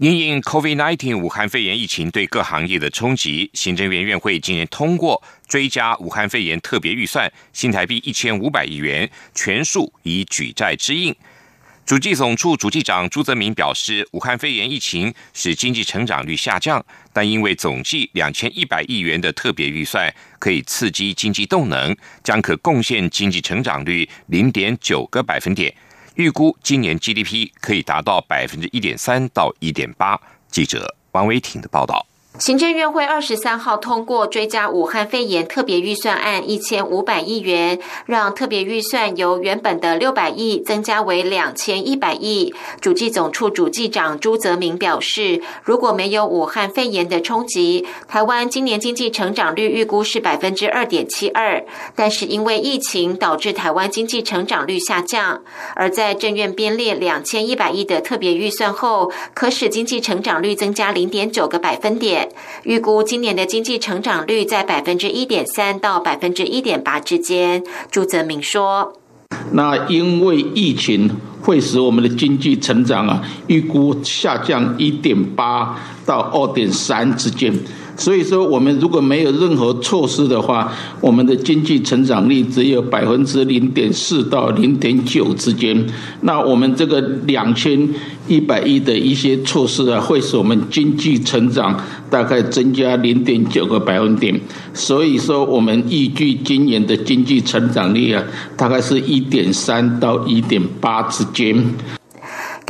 因应 COVID-19 武汉肺炎疫情对各行业的冲击，行政院院会今年通过追加武汉肺炎特别预算新台币一千五百亿元，全数以举债支应。主计总处主计长朱泽民表示，武汉肺炎疫情使经济成长率下降，但因为总计两千一百亿元的特别预算可以刺激经济动能，将可贡献经济成长率零点九个百分点。预估今年 GDP 可以达到百分之一点三到一点八。记者王维挺的报道。行政院会二十三号通过追加武汉肺炎特别预算案一千五百亿元，让特别预算由原本的六百亿增加为两千一百亿。主计总处主计长朱泽明表示，如果没有武汉肺炎的冲击，台湾今年经济成长率预估是百分之二点七二。但是因为疫情导致台湾经济成长率下降，而在政院编列两千一百亿的特别预算后，可使经济成长率增加零点九个百分点。预估今年的经济成长率在百分之一点三到百分之一点八之间。朱泽明说：“那因为疫情会使我们的经济成长啊，预估下降一点八到二点三之间。”所以说，我们如果没有任何措施的话，我们的经济成长率只有百分之零点四到零点九之间。那我们这个两千一百亿的一些措施啊，会使我们经济成长大概增加零点九个百分点。所以说，我们预计今年的经济成长率啊，大概是一点三到一点八之间。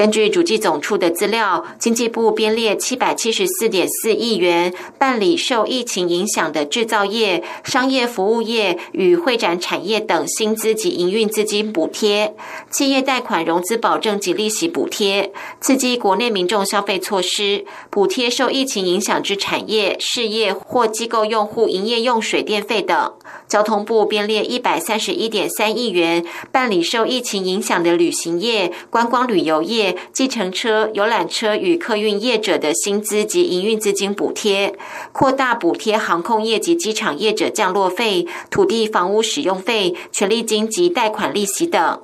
根据主计总处的资料，经济部编列七百七十四点四亿元，办理受疫情影响的制造业、商业服务业与会展产业等薪资及营运资金补贴、企业贷款融资保证及利息补贴、刺激国内民众消费措施、补贴受疫情影响之产业、事业或机构用户营业用水电费等。交通部编列一百三十一点三亿元，办理受疫情影响的旅行业、观光旅游业、计程车、游览车与客运业者的薪资及营运资金补贴，扩大补贴航空业及机场业者降落费、土地房屋使用费、权利金及贷款利息等。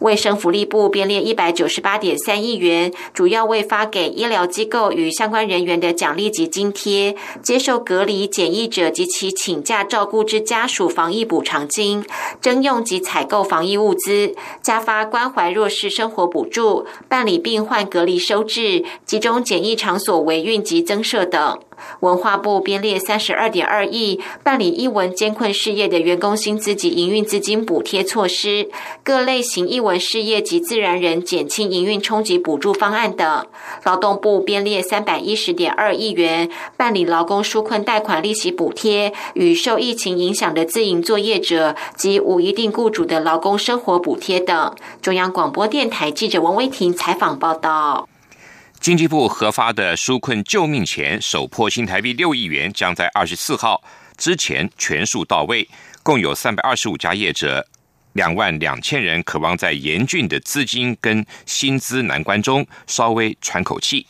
卫生福利部编列一百九十八点三亿元，主要为发给医疗机构与相关人员的奖励及津贴，接受隔离检疫者及其请假照顾之家属防疫补偿金，征用及采购防疫物资，加发关怀弱势生活补助，办理病患隔离收治，集中检疫场所维运及增设等。文化部编列三十二点二亿，办理艺文监困事业的员工薪资及营运资金补贴措施，各类型艺文事业及自然人减轻营运冲击补助方案等。劳动部编列三百一十点二亿元，办理劳工纾困贷款利息补贴与受疫情影响的自营作业者及无一定雇主的劳工生活补贴等。中央广播电台记者王威婷采访报道。经济部核发的纾困救命钱首破新台币六亿元，将在二十四号之前全数到位。共有三百二十五家业者，两万两千人，渴望在严峻的资金跟薪资难关中稍微喘口气。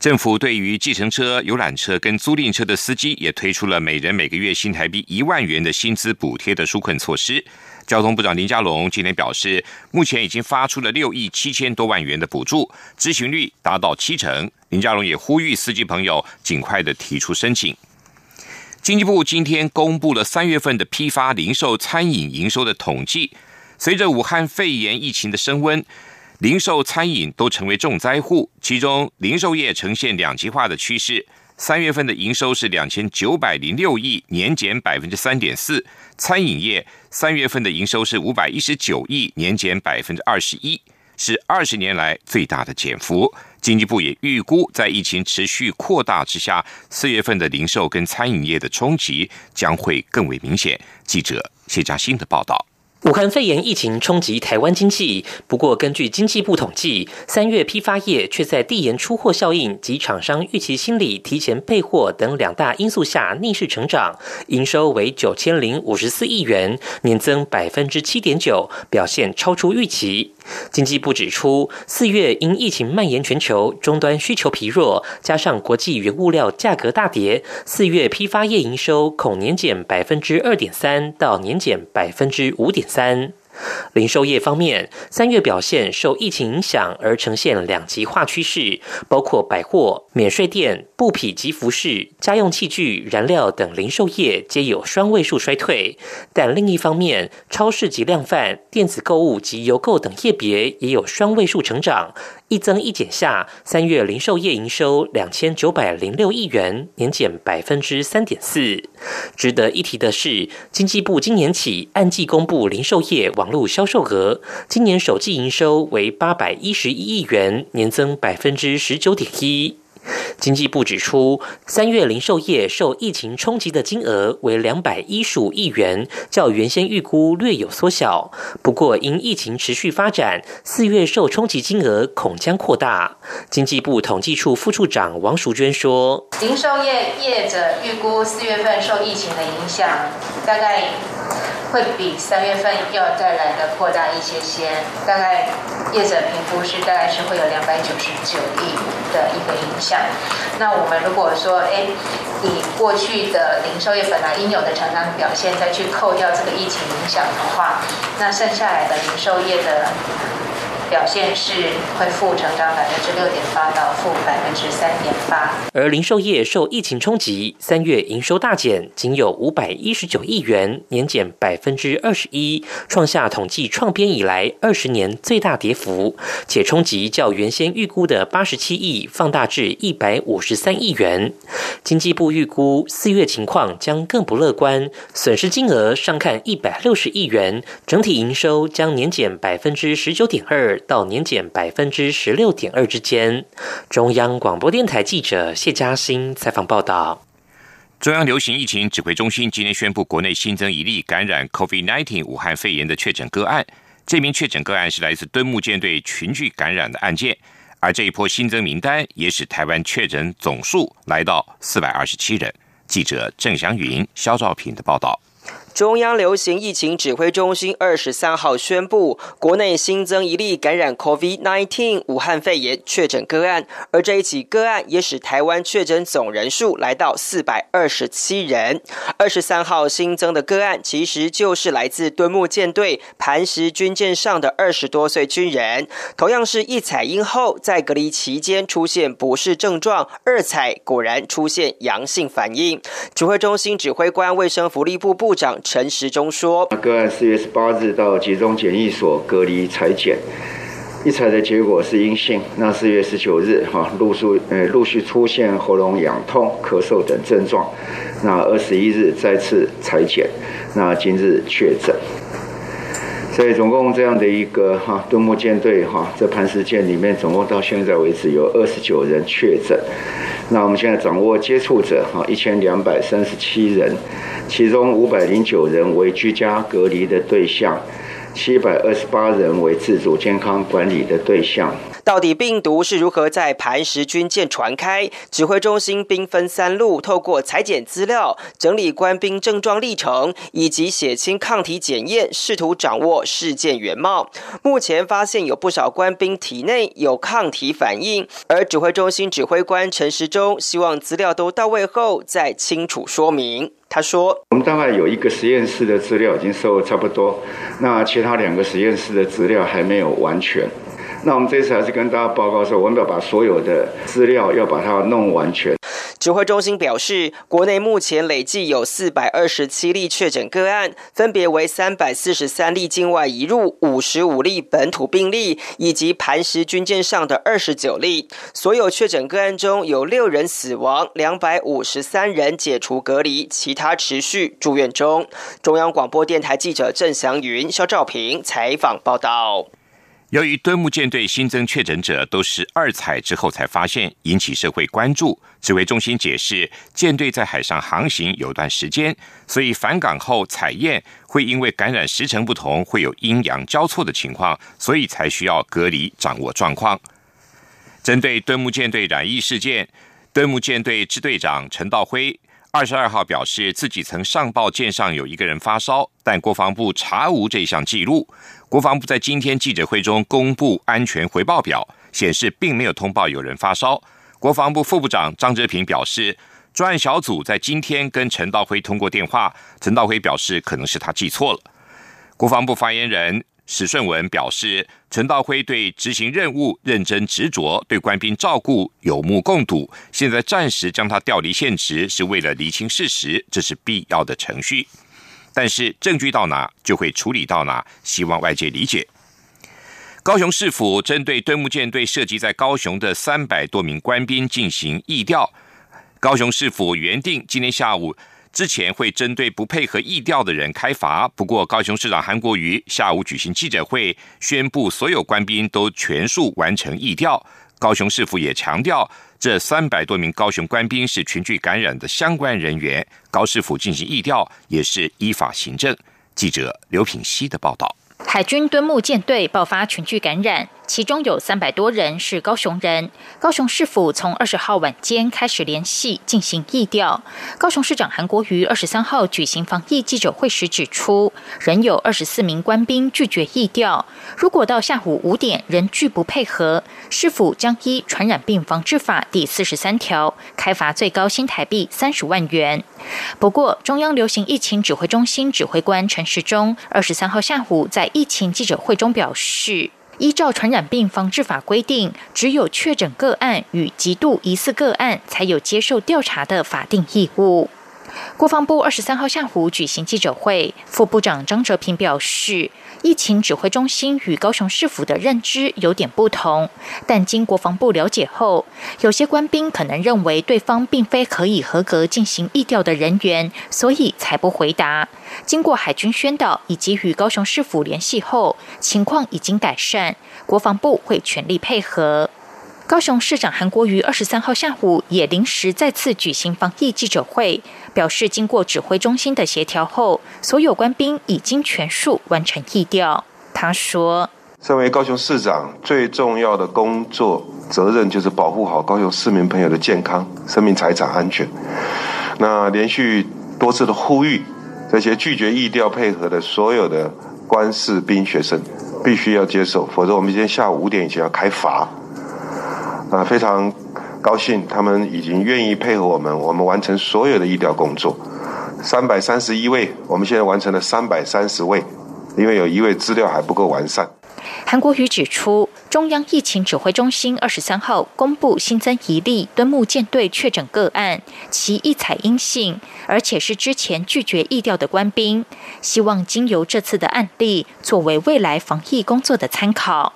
政府对于计程车、游览车跟租赁车的司机，也推出了每人每个月新台币一万元的薪资补贴的纾困措施。交通部长林佳龙今天表示，目前已经发出了六亿七千多万元的补助，执行率达到七成。林佳龙也呼吁司机朋友尽快的提出申请。经济部今天公布了三月份的批发、零售、餐饮营收的统计。随着武汉肺炎疫情的升温，零售、餐饮都成为重灾户，其中零售业呈现两极化的趋势。三月份的营收是两千九百零六亿，年减百分之三点四。餐饮业三月份的营收是五百一十九亿，年减百分之二十一，是二十年来最大的减幅。经济部也预估，在疫情持续扩大之下，四月份的零售跟餐饮业的冲击将会更为明显。记者谢嘉欣的报道。武汉肺炎疫情冲击台湾经济，不过根据经济部统计，三月批发业却在递延出货效应及厂商预期心理提前备货等两大因素下逆势成长，营收为九千零五十四亿元，年增百分之七点九，表现超出预期。经济部指出，四月因疫情蔓延全球，终端需求疲弱，加上国际原物料价格大跌，四月批发业营收恐年减百分之二点三到年减百分之五点三。零售业方面，三月表现受疫情影响而呈现两极化趋势，包括百货、免税店、布匹及服饰、家用器具、燃料等零售业皆有双位数衰退。但另一方面，超市及量贩、电子购物及邮购等业别也有双位数成长。一增一减下，三月零售业营收两千九百零六亿元，年减百分之三点四。值得一提的是，经济部今年起按季公布零售业网络销售额，今年首季营收为八百一十一亿元，年增百分之十九点一。经济部指出，三月零售业受疫情冲击的金额为两百一十五亿元，较原先预估略有缩小。不过，因疫情持续发展，四月受冲击金额恐将扩大。经济部统计处副处长王淑娟说：“零售业业者预估四月份受疫情的影响，大概。”会比三月份要再来的扩大一些些，大概业者评估是大概是会有两百九十九亿的一个影响。那我们如果说，哎，你过去的零售业本来应有的成长表现，再去扣掉这个疫情影响的话，那剩下来的零售业的。表现是恢复成长百分之六点八到负百分之三点八，而零售业受疫情冲击，三月营收大减，仅有五百一十九亿元，年减百分之二十一，创下统计创编以来二十年最大跌幅，且冲击较原先预估的八十七亿放大至一百五十三亿元。经济部预估四月情况将更不乐观，损失金额上看一百六十亿元，整体营收将年减百分之十九点二。到年减百分之十六点二之间。中央广播电台记者谢嘉欣采访报道。中央流行疫情指挥中心今天宣布，国内新增一例感染 COVID-19 武汉肺炎的确诊个案。这名确诊个案是来自敦木舰队群聚感染的案件，而这一波新增名单也使台湾确诊总数来到四百二十七人。记者郑祥云、肖兆平的报道。中央流行疫情指挥中心二十三号宣布，国内新增一例感染 COVID-19 武汉肺炎确诊个案，而这一起个案也使台湾确诊总人数来到四百二十七人。二十三号新增的个案，其实就是来自敦木舰队磐石军舰上的二十多岁军人，同样是一采阴后，在隔离期间出现不适症状，二采果然出现阳性反应。指挥中心指挥官、卫生福利部部长。陈时中说：“个案四月十八日到集中检疫所隔离裁检，一采的结果是阴性。那四月十九日，哈，陆续呃陆续出现喉咙痒痛、咳嗽等症状。那二十一日再次裁检，那今日确诊。所以总共这样的一个哈敦木舰队哈这磐石舰里面，总共到现在为止有二十九人确诊。那我们现在掌握接触者哈一千两百三十七人。”其中五百零九人为居家隔离的对象，七百二十八人为自主健康管理的对象。到底病毒是如何在磐石军舰传开？指挥中心兵分三路，透过裁剪资料、整理官兵症状历程以及血清抗体检验，试图掌握事件原貌。目前发现有不少官兵体内有抗体反应，而指挥中心指挥官陈时中希望资料都到位后再清楚说明。他说：“我们大概有一个实验室的资料已经收差不多，那其他两个实验室的资料还没有完全。”那我们这次还是跟大家报告说，我们要把所有的资料要把它弄完全。指挥中心表示，国内目前累计有四百二十七例确诊个案，分别为三百四十三例境外移入、五十五例本土病例，以及磐石军舰上的二十九例。所有确诊个案中有六人死亡，两百五十三人解除隔离，其他持续住院中。中央广播电台记者郑祥云、肖兆平采访报道。由于敦睦舰队新增确诊者都是二采之后才发现，引起社会关注。指挥中心解释，舰队在海上航行有段时间，所以返港后采验会因为感染时程不同，会有阴阳交错的情况，所以才需要隔离掌握状况。针对敦睦舰队染疫事件，敦睦舰队支队长陈道辉。二十二号表示，自己曾上报舰上有一个人发烧，但国防部查无这项记录。国防部在今天记者会中公布安全回报表，显示并没有通报有人发烧。国防部副部长张哲平表示，专案小组在今天跟陈道辉通过电话，陈道辉表示可能是他记错了。国防部发言人。史顺文表示，陈道辉对执行任务认真执着，对官兵照顾有目共睹。现在暂时将他调离现职，是为了厘清事实，这是必要的程序。但是证据到哪，就会处理到哪，希望外界理解。高雄市府针对敦睦舰队涉及在高雄的三百多名官兵进行议调，高雄市府原定今天下午。之前会针对不配合议调的人开罚，不过高雄市长韩国瑜下午举行记者会，宣布所有官兵都全数完成议调。高雄市府也强调，这三百多名高雄官兵是群聚感染的相关人员，高市府进行议调也是依法行政。记者刘品熙的报道。海军敦睦舰队爆发群聚感染。其中有三百多人是高雄人。高雄市府从二十号晚间开始联系进行疫调。高雄市长韩国瑜二十三号举行防疫记者会时指出，仍有二十四名官兵拒绝疫调。如果到下午五点仍拒不配合，市府将依传染病防治法第四十三条开罚最高新台币三十万元。不过，中央流行疫情指挥中心指挥官陈时中二十三号下午在疫情记者会中表示。依照传染病防治法规定，只有确诊个案与极度疑似个案才有接受调查的法定义务。国防部二十三号下午举行记者会，副部长张哲平表示。疫情指挥中心与高雄市府的认知有点不同，但经国防部了解后，有些官兵可能认为对方并非可以合格进行疫调的人员，所以才不回答。经过海军宣导以及与高雄市府联系后，情况已经改善，国防部会全力配合。高雄市长韩国瑜二十三号下午也临时再次举行防疫记者会，表示经过指挥中心的协调后，所有官兵已经全数完成疫调。他说：“身为高雄市长，最重要的工作责任就是保护好高雄市民朋友的健康、生命财产安全。那连续多次的呼吁，这些拒绝疫调配合的所有的官士兵学生，必须要接受，否则我们今天下午五点以前要开罚。”啊，非常高兴，他们已经愿意配合我们，我们完成所有的医疗工作。三百三十一位，我们现在完成了三百三十位，因为有一位资料还不够完善。韩国瑜指出，中央疫情指挥中心二十三号公布新增一例敦睦舰队确诊个案，其一采阴性，而且是之前拒绝疫调的官兵。希望经由这次的案例，作为未来防疫工作的参考。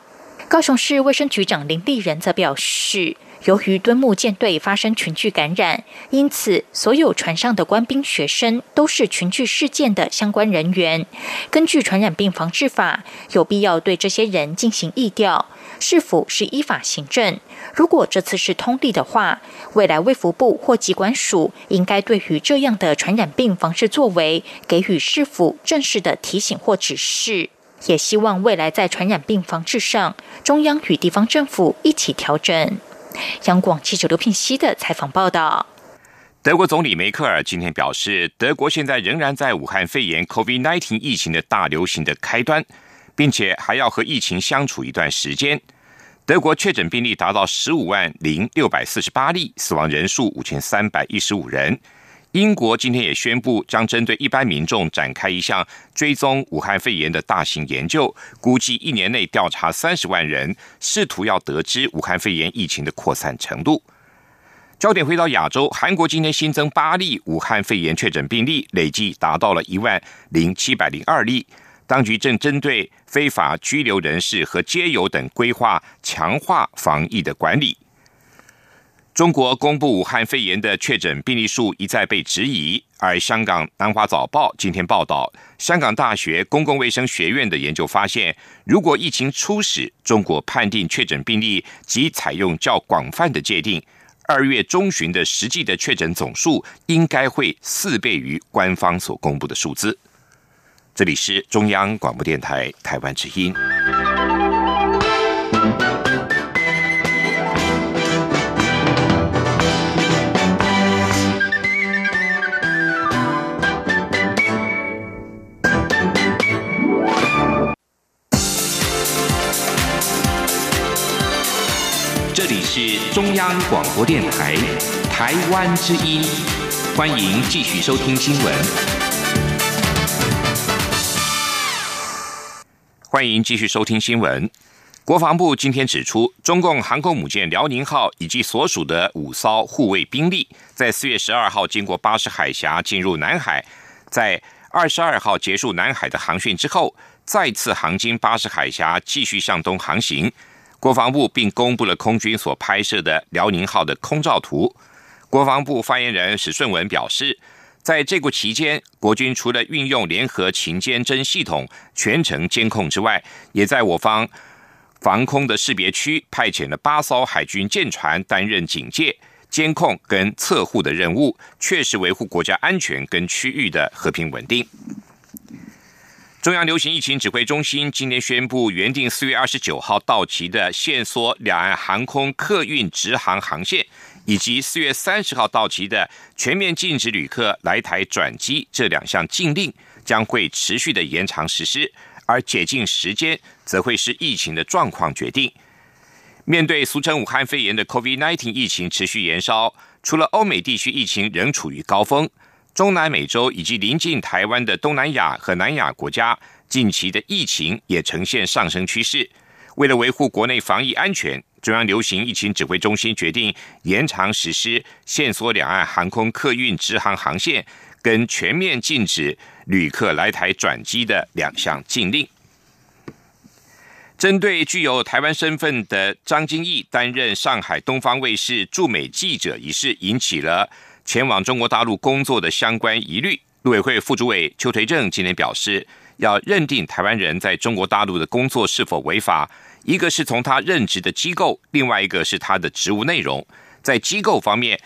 高雄市卫生局长林立仁则表示，由于敦睦舰队发生群聚感染，因此所有船上的官兵、学生都是群聚事件的相关人员。根据传染病防治法，有必要对这些人进行疫调，是否是依法行政？如果这次是通例的话，未来卫福部或机关署应该对于这样的传染病防治作为，给予市府正式的提醒或指示。也希望未来在传染病防治上，中央与地方政府一起调整。央广记者刘聘熙的采访报道。德国总理梅克尔今天表示，德国现在仍然在武汉肺炎 （COVID-19） 疫情的大流行的开端，并且还要和疫情相处一段时间。德国确诊病例达到十五万零六百四十八例，死亡人数五千三百一十五人。英国今天也宣布，将针对一般民众展开一项追踪武汉肺炎的大型研究，估计一年内调查三十万人，试图要得知武汉肺炎疫情的扩散程度。焦点回到亚洲，韩国今天新增八例武汉肺炎确诊病例，累计达到了一万零七百零二例。当局正针对非法拘留人士和街友等规划强化防疫的管理。中国公布武汉肺炎的确诊病例数一再被质疑，而香港南华早报今天报道，香港大学公共卫生学院的研究发现，如果疫情初始，中国判定确诊病例及采用较广泛的界定，二月中旬的实际的确诊总数应该会四倍于官方所公布的数字。这里是中央广播电台台湾之音。是中央广播电台台湾之音，欢迎继续收听新闻。欢迎继续收听新闻。国防部今天指出，中共航空母舰辽宁号以及所属的五艘护卫兵力，在四月十二号经过巴士海峡进入南海，在二十二号结束南海的航训之后，再次航经巴士海峡，继续向东航行。国防部并公布了空军所拍摄的辽宁号的空照图。国防部发言人史顺文表示，在这个期间，国军除了运用联合勤监侦系统全程监控之外，也在我方防空的识别区派遣了八艘海军舰船担任警戒、监控跟测护的任务，确实维护国家安全跟区域的和平稳定。中央流行疫情指挥中心今天宣布，原定四月二十九号到期的限缩两岸航空客运直航航线，以及四月三十号到期的全面禁止旅客来台转机这两项禁令，将会持续的延长实施，而解禁时间则会是疫情的状况决定。面对俗称武汉肺炎的 COVID-19 疫情持续延烧，除了欧美地区疫情仍处于高峰。中南美洲以及临近台湾的东南亚和南亚国家，近期的疫情也呈现上升趋势。为了维护国内防疫安全，中央流行疫情指挥中心决定延长实施限缩两岸航空客运直航航线，跟全面禁止旅客来台转机的两项禁令。针对具有台湾身份的张金义担任上海东方卫视驻美记者一事，引起了。前往中国大陆工作的相关疑虑，陆委会副主委邱垂正今天表示，要认定台湾人在中国大陆的工作是否违法，一个是从他任职的机构，另外一个是他的职务内容。在机构方面，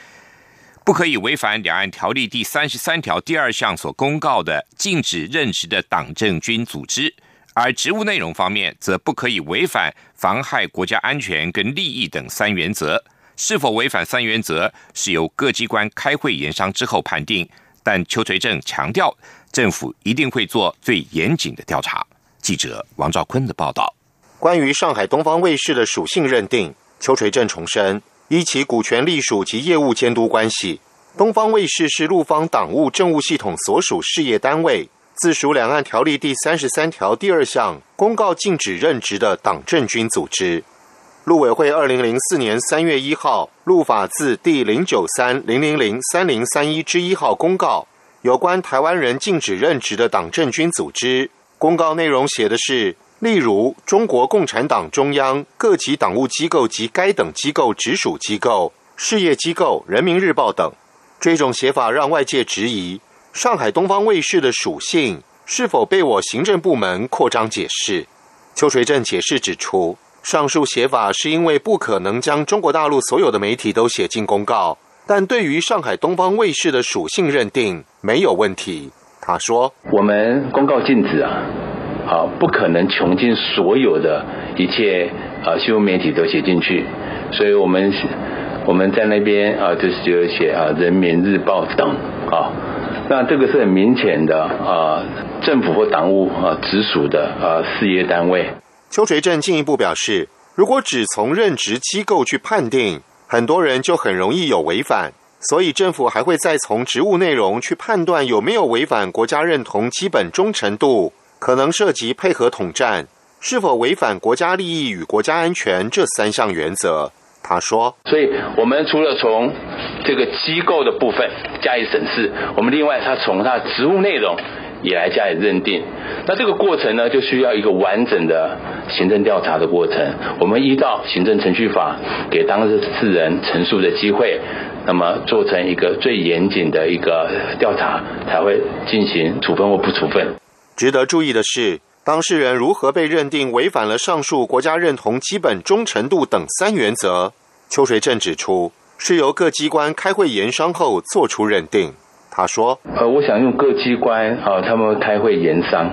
不可以违反两岸条例第三十三条第二项所公告的禁止任职的党政军组织；而职务内容方面，则不可以违反妨害国家安全跟利益等三原则。是否违反三原则，是由各机关开会研商之后判定。但邱垂正强调，政府一定会做最严谨的调查。记者王兆坤的报道。关于上海东方卫视的属性认定，邱垂正重申，依其股权隶属及业务监督关系，东方卫视是陆方党务政务系统所属事业单位，自属两岸条例第三十三条第二项公告禁止任职的党政军组织。陆委会二零零四年三月一号陆法字第零九三零零零三零三一之一号公告，有关台湾人禁止任职的党政军组织。公告内容写的是，例如中国共产党中央各级党务机构及该等机构直属机构、事业机构、人民日报等。这种写法让外界质疑上海东方卫视的属性是否被我行政部门扩张解释。邱垂正解释指出。上述写法是因为不可能将中国大陆所有的媒体都写进公告，但对于上海东方卫视的属性认定没有问题。他说：“我们公告禁止啊，好，不可能穷尽所有的一切啊新闻媒体都写进去，所以我们我们在那边啊就是就写啊人民日报等啊，那这个是很明显的啊政府或党务啊直属的啊事业单位。”邱垂正进一步表示，如果只从任职机构去判定，很多人就很容易有违反，所以政府还会再从职务内容去判断有没有违反国家认同基本忠诚度，可能涉及配合统战，是否违反国家利益与国家安全这三项原则。他说，所以我们除了从这个机构的部分加以审视，我们另外他从他职务内容。也来加以认定。那这个过程呢，就需要一个完整的行政调查的过程。我们依照行政程序法，给当事人陈述的机会，那么做成一个最严谨的一个调查，才会进行处分或不处分。值得注意的是，当事人如何被认定违反了上述国家认同基本忠诚度等三原则？邱水正指出，是由各机关开会研商后做出认定。他说：“呃，我想用各机关啊，他们开会研商，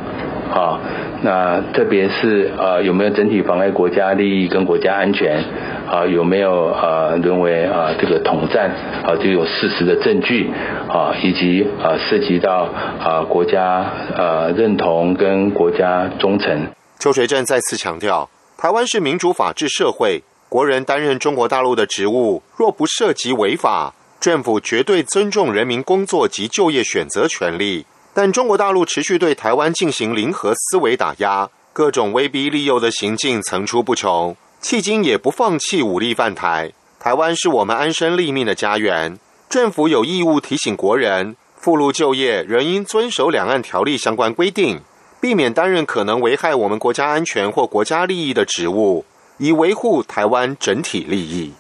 啊，那特别是呃，有没有整体妨碍国家利益跟国家安全，啊，有没有呃认为啊这个统战啊就有事实的证据，啊，以及啊涉及到啊国家呃认同跟国家忠诚。”邱学正再次强调，台湾是民主法治社会，国人担任中国大陆的职务，若不涉及违法。政府绝对尊重人民工作及就业选择权利，但中国大陆持续对台湾进行零和思维打压，各种威逼利诱的行径层出不穷，迄今也不放弃武力犯台。台湾是我们安身立命的家园，政府有义务提醒国人，赴陆就业仍应遵守两岸条例相关规定，避免担任可能危害我们国家安全或国家利益的职务，以维护台湾整体利益。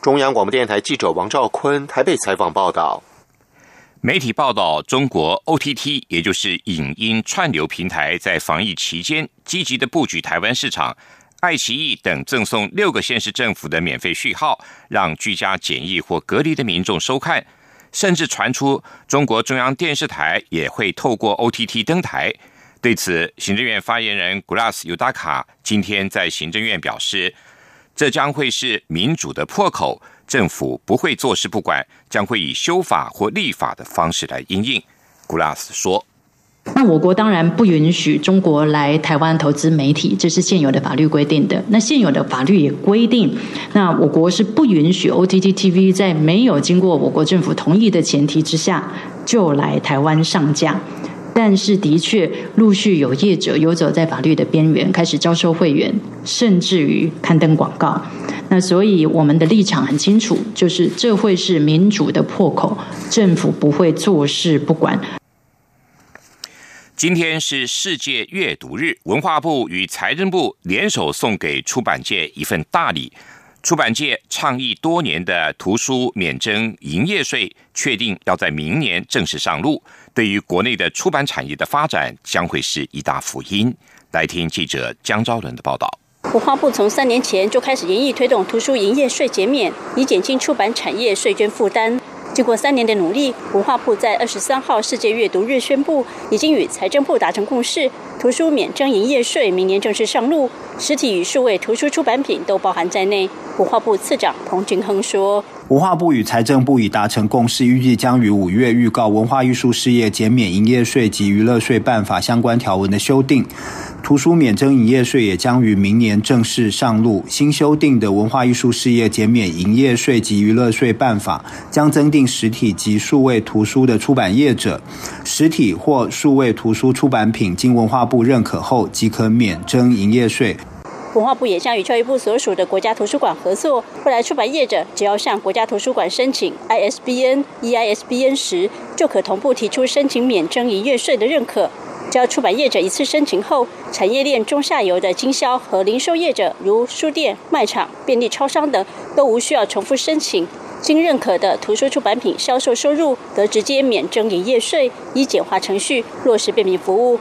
中央广播电台记者王兆坤台北采访报道。媒体报道，中国 OTT，也就是影音串流平台，在防疫期间积极的布局台湾市场。爱奇艺等赠送六个县市政府的免费序号，让居家检疫或隔离的民众收看。甚至传出中国中央电视台也会透过 OTT 登台。对此，行政院发言人 Glass 尤达卡今天在行政院表示。这将会是民主的破口，政府不会坐视不管，将会以修法或立法的方式来应应。古拉斯说：“那我国当然不允许中国来台湾投资媒体，这是现有的法律规定的。那现有的法律也规定，那我国是不允许 OTT TV 在没有经过我国政府同意的前提之下就来台湾上架。”但是，的确，陆续有业者游走在法律的边缘，开始招收会员，甚至于刊登广告。那所以，我们的立场很清楚，就是这会是民主的破口，政府不会坐视不管。今天是世界阅读日，文化部与财政部联手送给出版界一份大礼。出版界倡议多年的图书免征营业税，确定要在明年正式上路。对于国内的出版产业的发展，将会是一大福音。来听记者江昭伦的报道。文化部从三年前就开始严厉推动图书营业税减免，以减轻出版产业税捐负担。经过三年的努力，文化部在二十三号世界阅读日宣布，已经与财政部达成共识，图书免征营业税，明年正式上路，实体与数位图书出版品都包含在内。文化部次长彭俊亨说：“文化部与财政部已达成共识，预计将于五月预告文化艺术事业减免营业税及娱乐税办法相关条文的修订。图书免征营业税也将于明年正式上路。新修订的文化艺术事业减免营业税及娱乐税办法将增订实体及数位图书的出版业者，实体或数位图书出版品经文化部认可后，即可免征营业税。”文化部也将与教育部所属的国家图书馆合作，未来出版业者只要向国家图书馆申请 ISBN、EISBN 时，就可同步提出申请免征营业税的认可。只要出版业者一次申请后，产业链中下游的经销和零售业者，如书店、卖场、便利超商等，都无需要重复申请。经认可的图书出版品销售收入，得直接免征营业税，以简化程序，落实便民服务。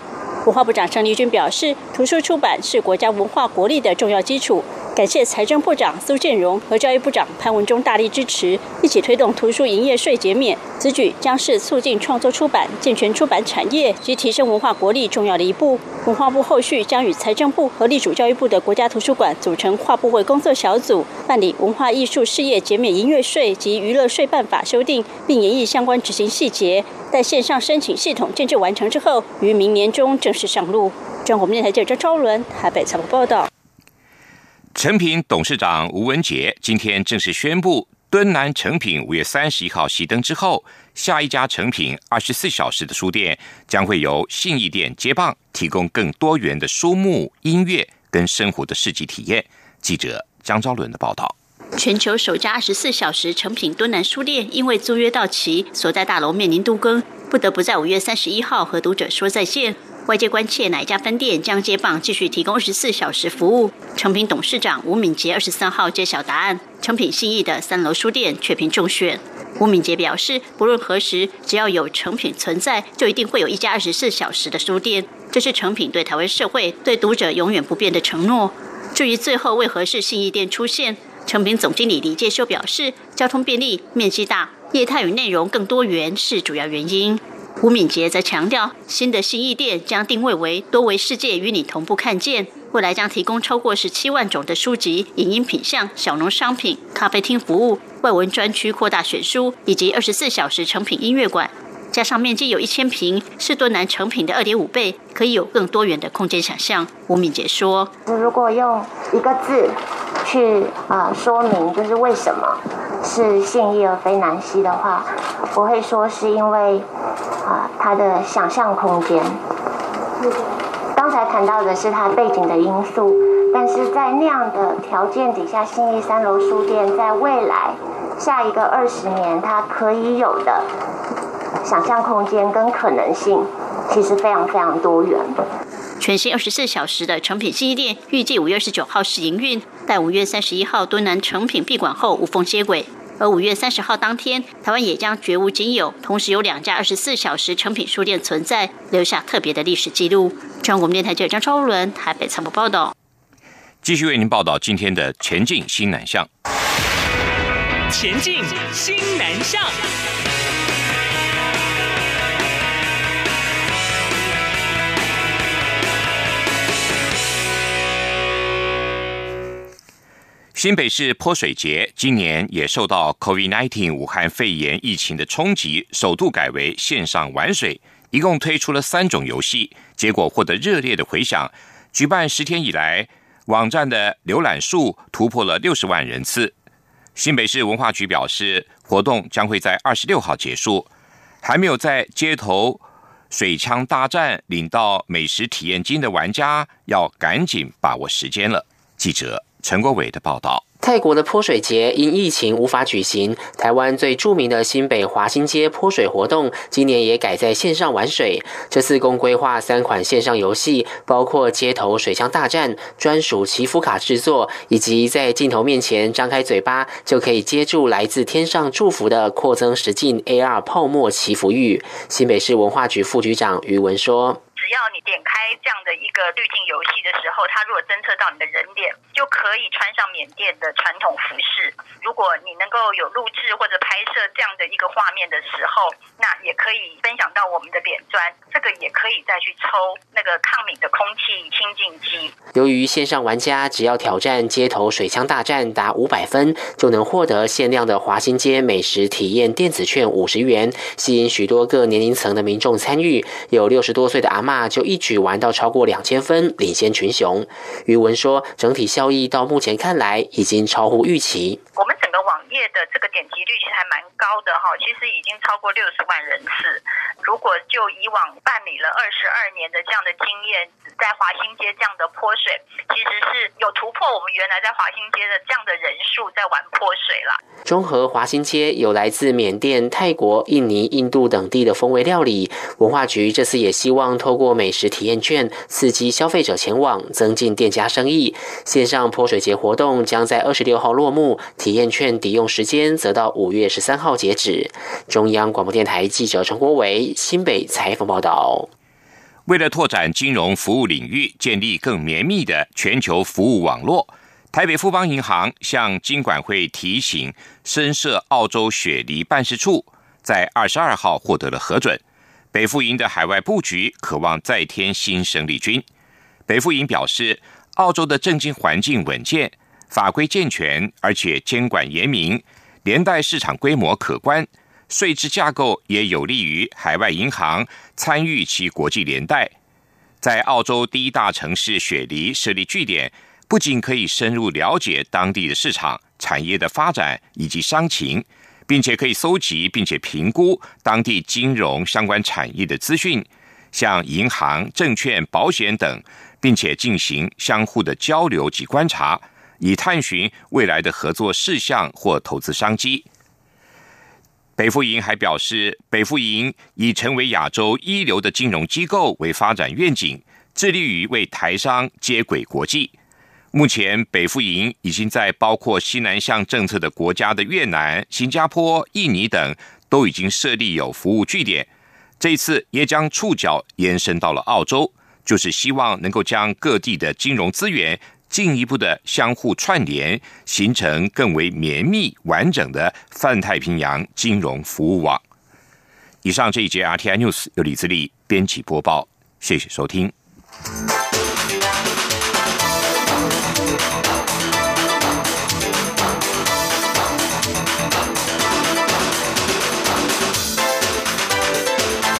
文化部长盛丽君表示，图书出版是国家文化国力的重要基础。感谢财政部长苏建荣和教育部长潘文忠大力支持，一起推动图书营业税减免。此举将是促进创作出版、健全出版产业及提升文化国力重要的一步。文化部后续将与财政部和隶属教育部的国家图书馆组成跨部会工作小组，办理文化艺术事业减免营业税及娱乐税办法修订，并研议相关执行细节。待线上申请系统建设完成之后，于明年中正式上路。中国电台记者张伦台北采访报道。成品董事长吴文杰今天正式宣布，敦南成品五月三十一号熄灯之后，下一家成品二十四小时的书店将会由信义店接棒，提供更多元的书目、音乐跟生活的市集体验。记者江昭伦的报道。全球首家二十四小时成品敦南书店因为租约到期，所在大楼面临都更。不得不在五月三十一号和读者说再见。外界关切哪一家分店将接棒继续提供二十四小时服务？成品董事长吴敏杰二十三号揭晓答案：成品信义的三楼书店却评中选。吴敏杰表示，不论何时，只要有成品存在，就一定会有一家二十四小时的书店。这是成品对台湾社会、对读者永远不变的承诺。至于最后为何是信义店出现，成品总经理李介修表示，交通便利、面积大、业态与内容更多元是主要原因。吴敏杰则强调，新的新义店将定位为多维世界与你同步看见，未来将提供超过十七万种的书籍、影音品项、小农商品、咖啡厅服务、外文专区扩大选书，以及二十四小时成品音乐馆。加上面积有一千平，是多南成品的二点五倍，可以有更多元的空间想象。吴敏杰说：“如果用一个字去啊说明，就是为什么是信义而非南西的话，我会说是因为啊它的想象空间。刚才谈到的是它背景的因素，但是在那样的条件底下，信义三楼书店在未来下一个二十年，它可以有的。”想象空间跟可能性其实非常非常多元。全新二十四小时的成品记忆店预计五月二十九号试营运，待五月三十一号敦南成品闭馆后无缝接轨。而五月三十号当天，台湾也将绝无仅有，同时有两家二十四小时成品书店存在，留下特别的历史记录。中国电台记者张超伦台北参谋报道。继续为您报道今天的前进新南向。前进新南向。新北市泼水节今年也受到 COVID-19 武汉肺炎疫情的冲击，首度改为线上玩水，一共推出了三种游戏，结果获得热烈的回响。举办十天以来，网站的浏览数突破了六十万人次。新北市文化局表示，活动将会在二十六号结束。还没有在街头水枪大战领到美食体验金的玩家，要赶紧把握时间了。记者。陈国伟的报道：泰国的泼水节因疫情无法举行，台湾最著名的新北华新街泼水活动今年也改在线上玩水。这次共规划三款线上游戏，包括街头水枪大战、专属祈福卡制作，以及在镜头面前张开嘴巴就可以接住来自天上祝福的扩增实境 AR 泡沫祈福玉。新北市文化局副局长余文说。只要你点开这样的一个滤镜游戏的时候，它如果侦测到你的人脸，就可以穿上缅甸的传统服饰。如果你能够有录制或者拍摄这样的一个画面的时候，那也可以分享到我们的脸砖，这个也可以再去抽那个抗敏的空气清净机。由于线上玩家只要挑战街头水枪大战达五百分，就能获得限量的华新街美食体验电子券五十元，吸引许多各年龄层的民众参与。有六十多岁的阿妈。那就一举玩到超过两千分，领先群雄。余文说，整体效益到目前看来已经超乎预期。我们整个网页的这个点击率其实还高的哈，其实已经超过六十万人次。如果就以往办理了二十二年的这样的经验，在华新街这样的泼水，其实是有突破我们原来在华新街的这样的人数在玩泼水了。中和华新街有来自缅甸、泰国、印尼、印度等地的风味料理，文化局这次也希望透过美食体验券刺激消费者前往，增进店家生意。线上泼水节活动将在二十六号落幕，体验券抵用时间则到五月十三号截止。中央广播电台记者陈国伟。新北采访报道：为了拓展金融服务领域，建立更绵密的全球服务网络，台北富邦银行向金管会提醒深设澳洲雪梨办事处，在二十二号获得了核准。北富银的海外布局渴望再添新生力军。北富银表示，澳洲的政经环境稳健，法规健全，而且监管严明，连带市场规模可观。税制架构也有利于海外银行参与其国际连带，在澳洲第一大城市雪梨设立据点，不仅可以深入了解当地的市场、产业的发展以及商情，并且可以搜集并且评估当地金融相关产业的资讯，像银行、证券、保险等，并且进行相互的交流及观察，以探寻未来的合作事项或投资商机。北富银还表示，北富银以成为亚洲一流的金融机构为发展愿景，致力于为台商接轨国际。目前，北富银已经在包括西南向政策的国家的越南、新加坡、印尼等，都已经设立有服务据点。这次也将触角延伸到了澳洲，就是希望能够将各地的金融资源。进一步的相互串联，形成更为绵密完整的泛太平洋金融服务网。以上这一节 RTI News 由李自力编辑播报，谢谢收听。